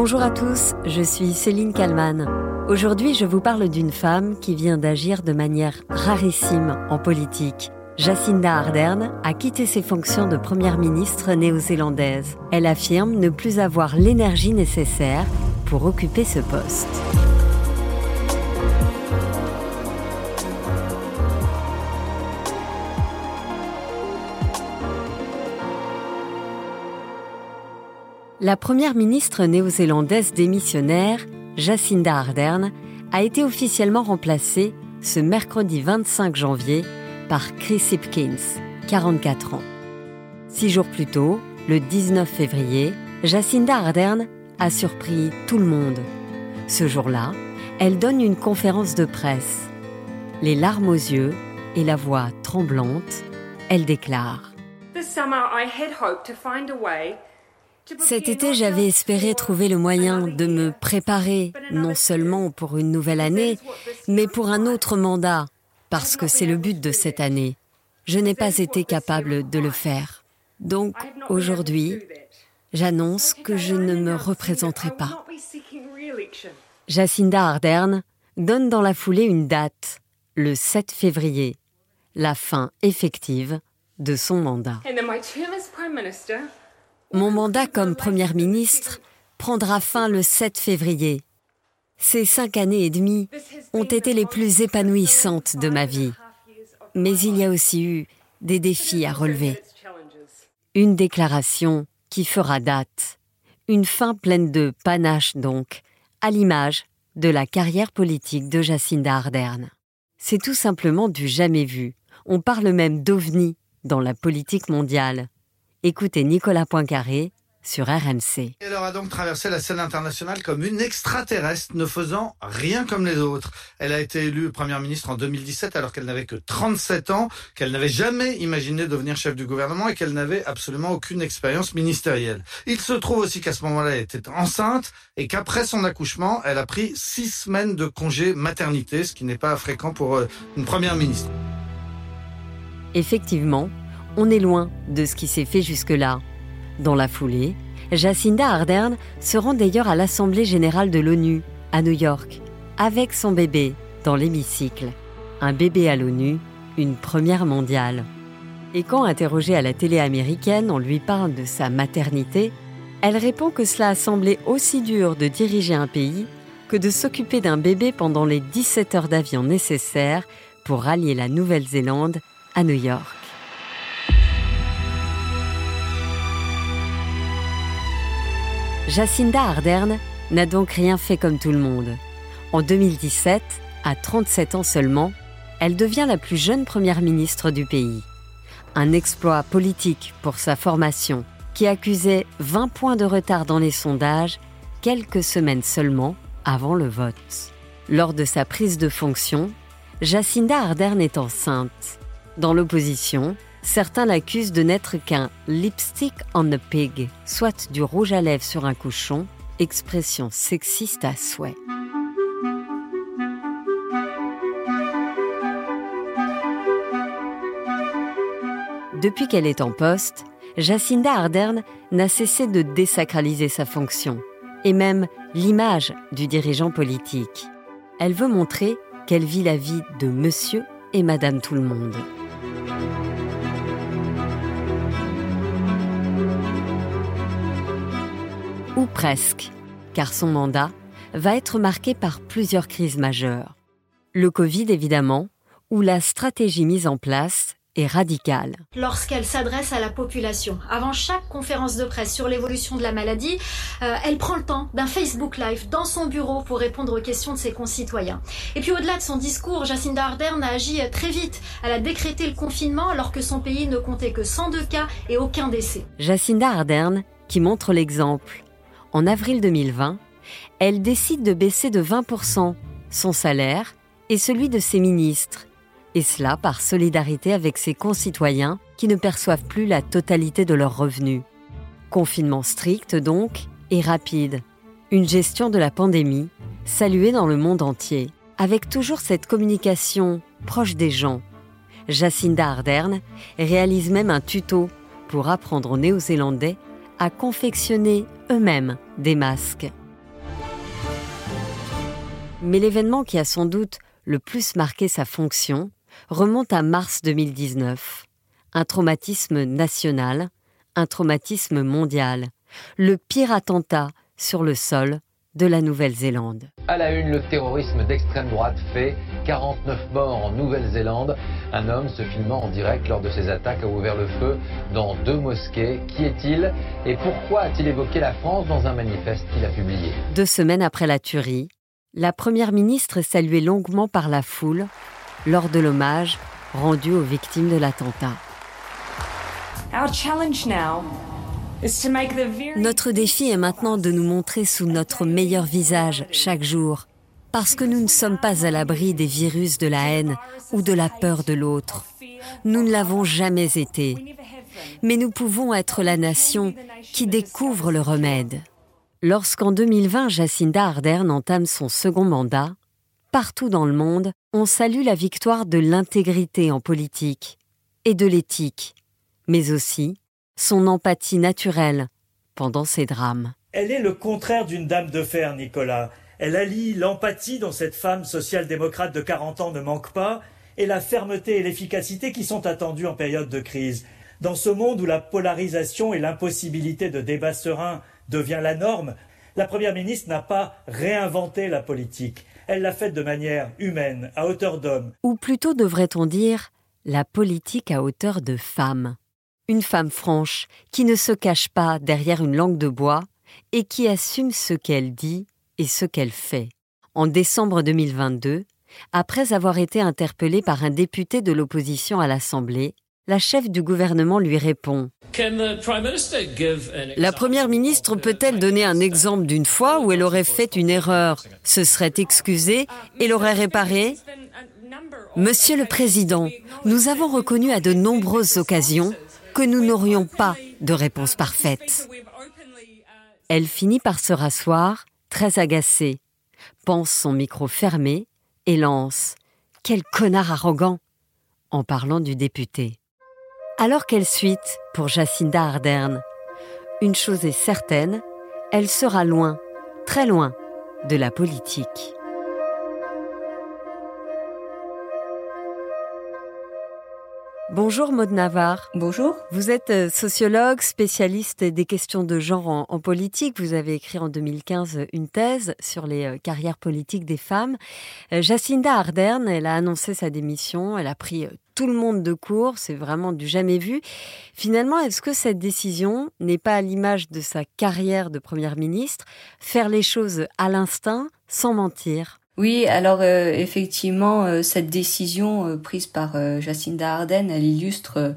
Bonjour à tous, je suis Céline Kalman. Aujourd'hui, je vous parle d'une femme qui vient d'agir de manière rarissime en politique. Jacinda Ardern a quitté ses fonctions de première ministre néo-zélandaise. Elle affirme ne plus avoir l'énergie nécessaire pour occuper ce poste. La première ministre néo-zélandaise démissionnaire, Jacinda Ardern, a été officiellement remplacée ce mercredi 25 janvier par Chris Hipkins, 44 ans. Six jours plus tôt, le 19 février, Jacinda Ardern a surpris tout le monde. Ce jour-là, elle donne une conférence de presse. Les larmes aux yeux et la voix tremblante, elle déclare cet été, j'avais espéré trouver le moyen de me préparer non seulement pour une nouvelle année, mais pour un autre mandat, parce que c'est le but de cette année. Je n'ai pas été capable de le faire. Donc, aujourd'hui, j'annonce que je ne me représenterai pas. Jacinda Ardern donne dans la foulée une date, le 7 février, la fin effective de son mandat. Mon mandat comme Première ministre prendra fin le 7 février. Ces cinq années et demie ont été les plus épanouissantes de ma vie. Mais il y a aussi eu des défis à relever. Une déclaration qui fera date. Une fin pleine de panache donc, à l'image de la carrière politique de Jacinda Ardern. C'est tout simplement du jamais vu. On parle même d'ovni dans la politique mondiale. Écoutez Nicolas Poincaré sur RMC. Elle aura donc traversé la scène internationale comme une extraterrestre, ne faisant rien comme les autres. Elle a été élue première ministre en 2017 alors qu'elle n'avait que 37 ans, qu'elle n'avait jamais imaginé devenir chef du gouvernement et qu'elle n'avait absolument aucune expérience ministérielle. Il se trouve aussi qu'à ce moment-là, elle était enceinte et qu'après son accouchement, elle a pris six semaines de congé maternité, ce qui n'est pas fréquent pour euh, une première ministre. Effectivement, on est loin de ce qui s'est fait jusque-là. Dans la foulée, Jacinda Ardern se rend d'ailleurs à l'Assemblée générale de l'ONU, à New York, avec son bébé dans l'hémicycle. Un bébé à l'ONU, une première mondiale. Et quand interrogée à la télé américaine, on lui parle de sa maternité, elle répond que cela a semblé aussi dur de diriger un pays que de s'occuper d'un bébé pendant les 17 heures d'avion nécessaires pour rallier la Nouvelle-Zélande à New York. Jacinda Ardern n'a donc rien fait comme tout le monde. En 2017, à 37 ans seulement, elle devient la plus jeune première ministre du pays. Un exploit politique pour sa formation, qui accusait 20 points de retard dans les sondages quelques semaines seulement avant le vote. Lors de sa prise de fonction, Jacinda Ardern est enceinte. Dans l'opposition, Certains l'accusent de n'être qu'un lipstick on a pig, soit du rouge à lèvres sur un cochon, expression sexiste à souhait. Depuis qu'elle est en poste, Jacinda Ardern n'a cessé de désacraliser sa fonction et même l'image du dirigeant politique. Elle veut montrer qu'elle vit la vie de monsieur et madame tout le monde. Ou presque, car son mandat va être marqué par plusieurs crises majeures. Le Covid évidemment, où la stratégie mise en place est radicale. Lorsqu'elle s'adresse à la population, avant chaque conférence de presse sur l'évolution de la maladie, euh, elle prend le temps d'un Facebook Live dans son bureau pour répondre aux questions de ses concitoyens. Et puis au-delà de son discours, Jacinda Ardern a agi très vite. Elle a décrété le confinement alors que son pays ne comptait que 102 cas et aucun décès. Jacinda Ardern qui montre l'exemple en avril 2020, elle décide de baisser de 20% son salaire et celui de ses ministres, et cela par solidarité avec ses concitoyens qui ne perçoivent plus la totalité de leurs revenus. Confinement strict donc et rapide, une gestion de la pandémie saluée dans le monde entier, avec toujours cette communication proche des gens. Jacinda Ardern réalise même un tuto pour apprendre aux Néo-Zélandais à confectionner eux-mêmes des masques. Mais l'événement qui a sans doute le plus marqué sa fonction remonte à mars 2019. Un traumatisme national, un traumatisme mondial, le pire attentat sur le sol de la Nouvelle-Zélande. À la une, le terrorisme d'extrême droite fait 49 morts en Nouvelle-Zélande. Un homme se filmant en direct lors de ses attaques a ouvert le feu dans deux mosquées. Qui est-il et pourquoi a-t-il évoqué la France dans un manifeste qu'il a publié? Deux semaines après la tuerie, la Première ministre est saluée longuement par la foule lors de l'hommage rendu aux victimes de l'attentat. Our challenge now notre défi est maintenant de nous montrer sous notre meilleur visage chaque jour, parce que nous ne sommes pas à l'abri des virus de la haine ou de la peur de l'autre. Nous ne l'avons jamais été. Mais nous pouvons être la nation qui découvre le remède. Lorsqu'en 2020 Jacinda Ardern entame son second mandat, partout dans le monde, on salue la victoire de l'intégrité en politique et de l'éthique, mais aussi son empathie naturelle pendant ces drames. Elle est le contraire d'une dame de fer, Nicolas. Elle allie l'empathie dont cette femme social-démocrate de 40 ans ne manque pas et la fermeté et l'efficacité qui sont attendues en période de crise. Dans ce monde où la polarisation et l'impossibilité de débat serein devient la norme, la Première ministre n'a pas réinventé la politique. Elle l'a faite de manière humaine, à hauteur d'homme. Ou plutôt devrait-on dire la politique à hauteur de femme une femme franche qui ne se cache pas derrière une langue de bois et qui assume ce qu'elle dit et ce qu'elle fait. En décembre 2022, après avoir été interpellée par un député de l'opposition à l'Assemblée, la chef du gouvernement lui répond. La Première ministre peut-elle donner un exemple d'une fois où elle aurait fait une erreur, se serait excusée et l'aurait réparée? Monsieur le Président, nous avons reconnu à de nombreuses occasions nous n'aurions pas de réponse parfaite. Elle finit par se rasseoir, très agacée, pense son micro fermé et lance Quel connard arrogant en parlant du député. Alors quelle suite pour Jacinda Ardern Une chose est certaine, elle sera loin, très loin, de la politique. Bonjour Maud Navarre. Bonjour. Vous êtes euh, sociologue, spécialiste des questions de genre en, politique. Vous avez écrit en 2015 une thèse sur les euh, carrières politiques des femmes. Euh, Jacinda Ardern, elle a annoncé sa démission. Elle a pris tout le monde de court. C'est vraiment du jamais vu. Finalement, est-ce que cette décision n'est pas à l'image de sa carrière de première ministre, faire les choses à l'instinct, sans mentir? Oui, alors euh, effectivement, euh, cette décision euh, prise par Jacinda Ardern, elle illustre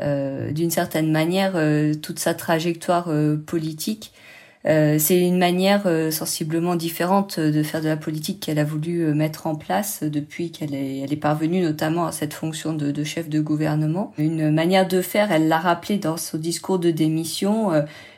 d'une certaine manière toute sa trajectoire politique. c'est une manière sensiblement différente de faire de la politique qu'elle a voulu mettre en place depuis qu'elle est, elle est parvenue notamment à cette fonction de, de chef de gouvernement. Une manière de faire, elle l'a rappelé dans son discours de démission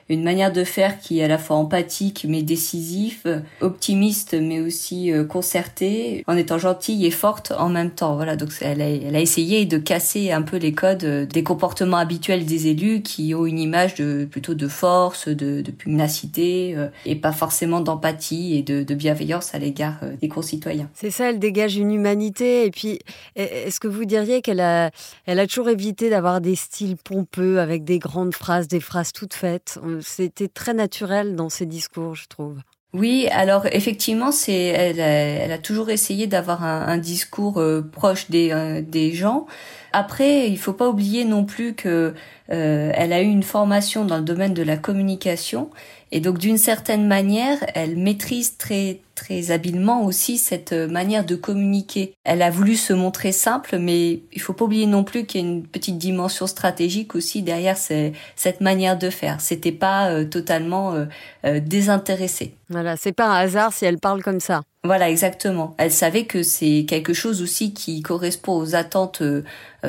une manière de faire qui est à la fois empathique mais décisif, optimiste mais aussi euh, concertée, en étant gentille et forte en même temps. Voilà, donc elle a, essayé de casser un peu les codes euh, des comportements habituels des élus qui ont une image de plutôt de force, de, de pugnacité euh, et pas forcément d'empathie et de, de, bienveillance à l'égard des concitoyens. C'est ça, elle dégage une humanité et puis est-ce que vous diriez qu'elle a, elle a toujours évité d'avoir des styles pompeux avec des grandes phrases, des phrases toutes faites? C'était très naturel dans ses discours, je trouve. Oui, alors effectivement, c'est elle, elle, a toujours essayé d'avoir un, discours euh, proche des, euh, des gens. Après, il faut pas oublier non plus que euh, elle a eu une formation dans le domaine de la communication et donc d'une certaine manière, elle maîtrise très très habilement aussi cette manière de communiquer. Elle a voulu se montrer simple, mais il faut pas oublier non plus qu'il y a une petite dimension stratégique aussi derrière cette manière de faire. C'était pas euh, totalement euh, euh, désintéressé. Voilà, c'est pas un hasard si elle parle comme ça. Voilà, exactement. Elle savait que c'est quelque chose aussi qui correspond aux attentes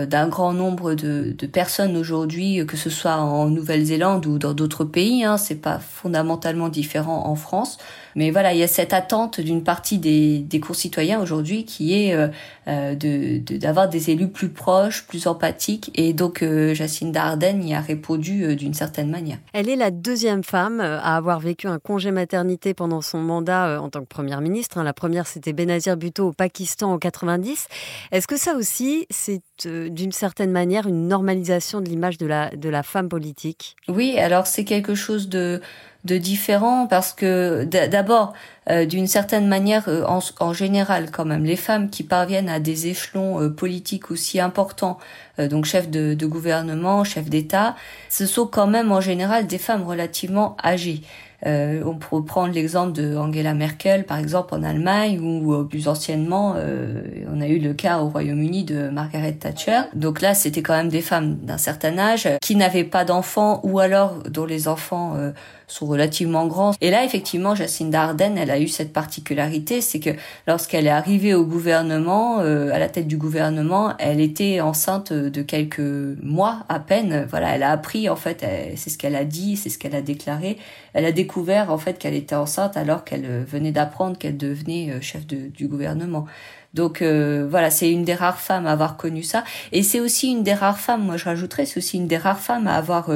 d'un grand nombre de, personnes aujourd'hui, que ce soit en Nouvelle-Zélande ou dans d'autres pays. Hein, c'est pas fondamentalement différent en France. Mais voilà, il y a cette attente d'une partie des, des concitoyens aujourd'hui qui est euh, euh d'avoir des élus plus proches, plus empathiques. Et donc euh, Jacinda Ardern y a répondu euh, d'une certaine manière. Elle est la deuxième femme à avoir vécu un congé maternité pendant son mandat en tant que première ministre. Hein. La première, c'était Benazir Bhutto au Pakistan en 90. Est-ce que ça aussi, c'est d'une certaine manière une normalisation de l'image de la, de la femme politique? Oui, alors c'est quelque chose de de différent parce que d'abord euh, d'une certaine manière euh, en, général quand même les femmes qui parviennent à des échelons euh, politiques aussi importants donc chef de, de gouvernement chef d'État ce sont quand même en général des femmes relativement âgées euh, on peut prendre l'exemple de Angela Merkel, par exemple, en Allemagne, ou euh, plus anciennement, euh, on a eu le cas au Royaume-Uni de Margaret Thatcher. Donc là, c'était quand même des femmes d'un certain âge qui n'avaient pas d'enfants, ou alors dont les enfants sont relativement grands. Et là, effectivement, Jacinda Ardern, elle a eu cette particularité, c'est que lorsqu'elle est arrivée au gouvernement, à la tête du gouvernement, elle était enceinte de quelques mois à peine. Voilà, elle a appris, en fait, c'est ce qu'elle a dit, c'est ce qu'elle a déclaré. Elle a découvert en fait qu'elle était enceinte alors qu'elle euh, venait d'apprendre qu'elle devenait euh, chef de, du gouvernement. Donc euh, voilà, c'est une des rares femmes à avoir connu ça, et c'est aussi une des rares femmes. Moi, je rajouterais, c'est aussi une des rares femmes à avoir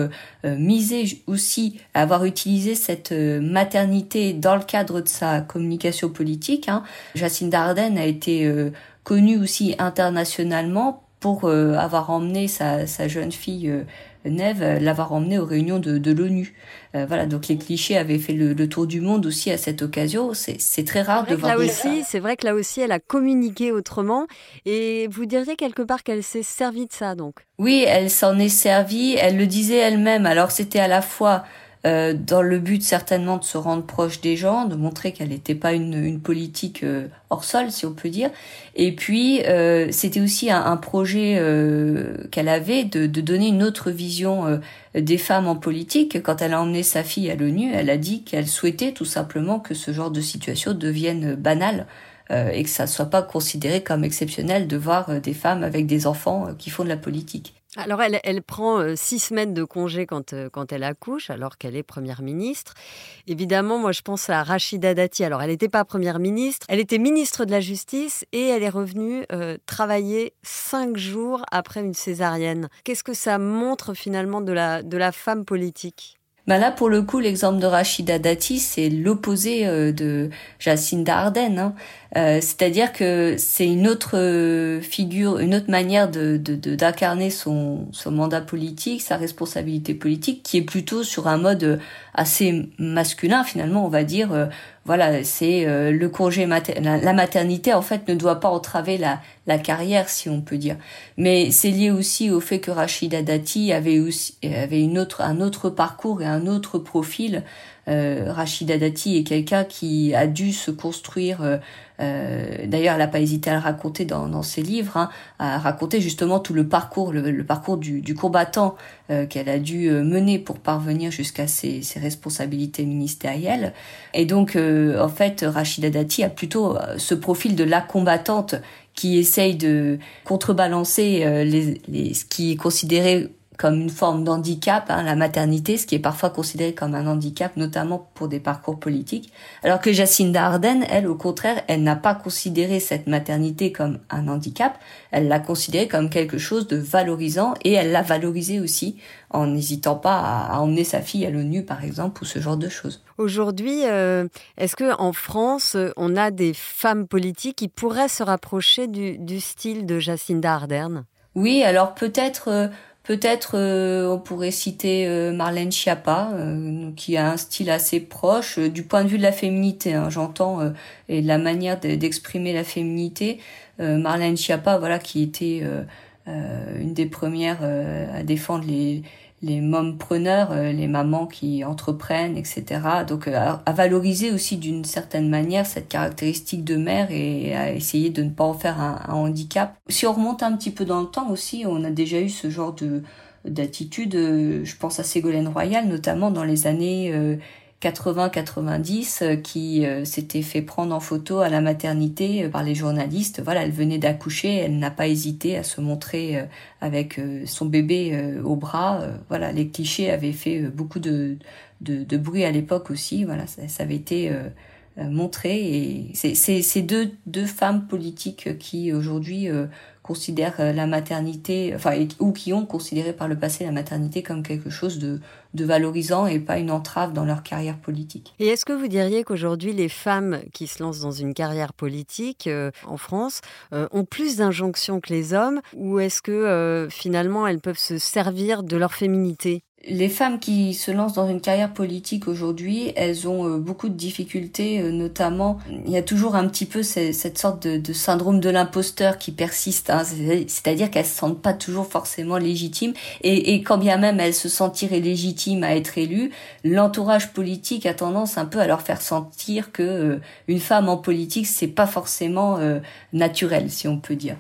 misé aussi, à avoir utilisé cette maternité dans le cadre de sa communication politique. Hein. Jacinda Ardern a été connue aussi internationalement pour avoir emmené sa, sa jeune fille Neve euh, l'avoir emmené aux réunions de, de l'ONU. Euh, voilà, donc les clichés avaient fait le, tour du monde aussi à cette occasion. C'est très rare de voir là aussi, C'est vrai que là aussi, elle a communiqué autrement. Et vous diriez quelque part qu'elle s'est servie de ça, donc? Oui, elle s'en est servie. Elle le disait elle-même. Alors c'était à la fois euh, dans le but certainement de se rendre proche des gens, de montrer qu'elle n'était pas une, une politique euh, hors sol, si on peut dire. Et puis, euh, c'était aussi un, un projet euh, qu'elle avait de, de, donner une autre vision des femmes en politique. Quand elle a emmené sa fille à l'ONU, elle a dit qu'elle souhaitait tout simplement que ce genre de situation devienne banale. et que ça soit pas considéré comme exceptionnel de voir des femmes avec des enfants qui font de la politique. Alors, elle, elle prend euh, six semaines de congé quand, euh, quand elle accouche, alors qu'elle est première ministre. Évidemment, moi, je pense à Rachida Dati. Alors, elle n'était pas première ministre, elle était ministre de la Justice et elle est revenue euh, travailler cinq jours après une césarienne. Qu'est-ce que ça montre finalement de la, de la femme politique? Bah là, pour le coup, l'exemple de Rachida Dati, c'est l'opposé de Jacinda Ardern. Hein. Euh, c'est-à-dire que c'est une autre euh, figure, une autre manière de d'incarner son, son mandat politique, sa responsabilité politique, qui est plutôt sur un mode assez masculin finalement, on va dire. Euh, voilà, c'est le congé mater la, maternité en fait ne doit pas entraver la, la carrière si on peut dire. Mais c'est lié aussi au fait que Rachida Dati avait aussi avait une autre un autre parcours et un autre profil euh, Rachida Dati est quelqu'un qui a dû se construire, euh, euh, d'ailleurs elle n'a pas hésité à le raconter dans, ses livres, hein, à raconter justement tout le parcours, le, parcours du, combattant qu'elle a dû mener pour parvenir jusqu'à ses, responsabilités ministérielles. Et donc en fait Rachida Dati a plutôt ce profil de la combattante qui essaye de contrebalancer les, ce qui est considéré comme une forme d'handicap, hein, la maternité, ce qui est parfois considéré comme un handicap, notamment pour des parcours politiques. Alors que Jacinda Ardern, elle, au contraire, elle n'a pas considéré cette maternité comme un handicap, elle l'a considérée comme quelque chose de valorisant et elle l'a valorisé aussi en n'hésitant pas à, emmener sa fille à l'ONU, par exemple, ou ce genre de choses. Aujourd'hui, euh, est-ce que en France, on a des femmes politiques qui pourraient se rapprocher du, du style de Jacinda Ardern? Oui, alors peut-être... Euh, Peut-être euh, on pourrait citer euh, Marlène Schiappa, euh, qui a un style assez proche du point de vue de la féminité, hein, j'entends, et de la manière d'exprimer la féminité. Marlène Schiappa, voilà, qui était une des premières à défendre les, les mompreneurs, euh, les mamans qui entreprennent, etc. Donc euh, à, valoriser aussi d'une certaine manière cette caractéristique de mère et à essayer de ne pas en faire un, handicap. Si on remonte un petit peu dans le temps aussi, on a déjà eu ce genre de d'attitude. Euh, je pense à Ségolène Royal, notamment dans les années 80-90 qui s'était fait prendre en photo à la maternité par les journalistes. Voilà, elle venait d'accoucher, elle n'a pas hésité à se montrer avec son bébé au bras. Voilà, les clichés avaient fait beaucoup de, de, bruit à l'époque aussi. Voilà, ça, avait été montré et c'est ces deux, deux femmes politiques qui aujourd'hui considèrent euh, la maternité, enfin, ou qui ont considéré par le passé la maternité comme quelque chose de, de valorisant et pas une entrave dans leur carrière politique. Et est-ce que vous diriez qu'aujourd'hui, les femmes qui se lancent dans une carrière politique euh, en France euh, ont plus d'injonctions que les hommes, ou est-ce que finalement elles peuvent se servir de leur féminité? Les femmes qui se lancent dans une carrière politique aujourd'hui, elles ont euh, beaucoup de difficultés, euh, notamment il y a toujours un petit peu cette sorte de, syndrome de l'imposteur qui persiste, hein. c'est-à-dire qu'elles se sentent pas toujours forcément légitimes, et, quand bien même elles se sentiraient légitimes à être élues, l'entourage politique a tendance un peu à leur faire sentir que euh, une femme en politique c'est pas forcément naturel, si on peut dire.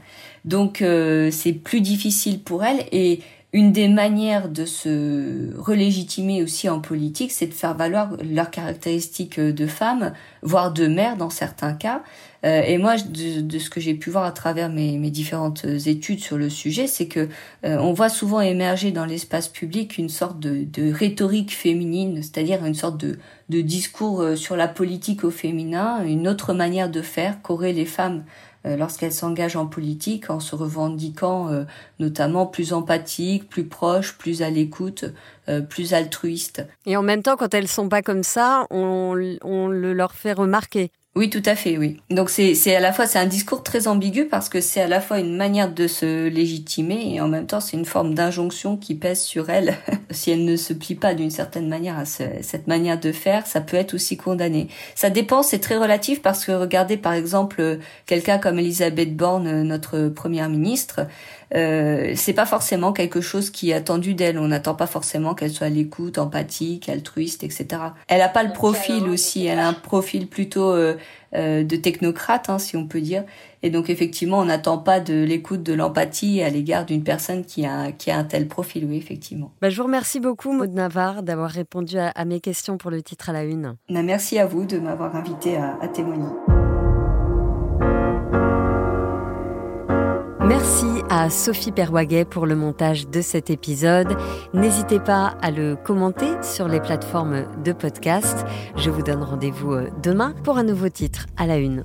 Donc c'est plus difficile pour elles et une des manières de se relégitimer aussi en politique, c'est de faire valoir leurs caractéristiques de femme, voire de mère dans certains cas. Euh, et moi, de, ce que j'ai pu voir à travers mes, différentes études sur le sujet, c'est que euh, on voit souvent émerger dans l'espace public une sorte de, de rhétorique féminine, c'est-à-dire une sorte de, de discours euh, sur la politique au féminin, une autre manière de faire qu'auraient les femmes euh, lorsqu'elles s'engagent en politique en se revendiquant euh, notamment plus empathiques, plus proches, plus à l'écoute, euh, plus altruistes. Et en même temps, quand elles sont pas comme ça, on, on le leur fait remarquer. Oui, tout à fait, oui. Donc c'est c'est à la fois c'est un discours très ambigu parce que c'est à la fois une manière de se légitimer et en même temps c'est une forme d'injonction qui pèse sur elle. si elle ne se plie pas d'une certaine manière à cette manière de faire, ça peut être aussi condamné. Ça dépend, c'est très relatif parce que regardez par exemple quelqu'un comme Elisabeth Borne, notre première ministre, euh, c'est pas forcément quelque chose qui est attendu d'elle. On n'attend pas forcément qu'elle soit à l'écoute, empathique, altruiste, etc. Elle a pas le profil aussi. Elle a un profil plutôt euh, de technocrate, hein, si on peut dire. Et donc effectivement, on n'attend pas de l'écoute, de l'empathie à l'égard d'une personne qui a, qui a un tel profil, oui, effectivement. Bah, je vous remercie beaucoup, Maud Navarre, d'avoir répondu à, mes questions pour le titre à la une. Bah, merci à vous de m'avoir invité à, à témoigner. Merci à Sophie Perwaguet pour le montage de cet épisode. N'hésitez pas à le commenter sur les plateformes de podcast. Je vous donne rendez-vous euh, demain pour un nouveau titre à la une.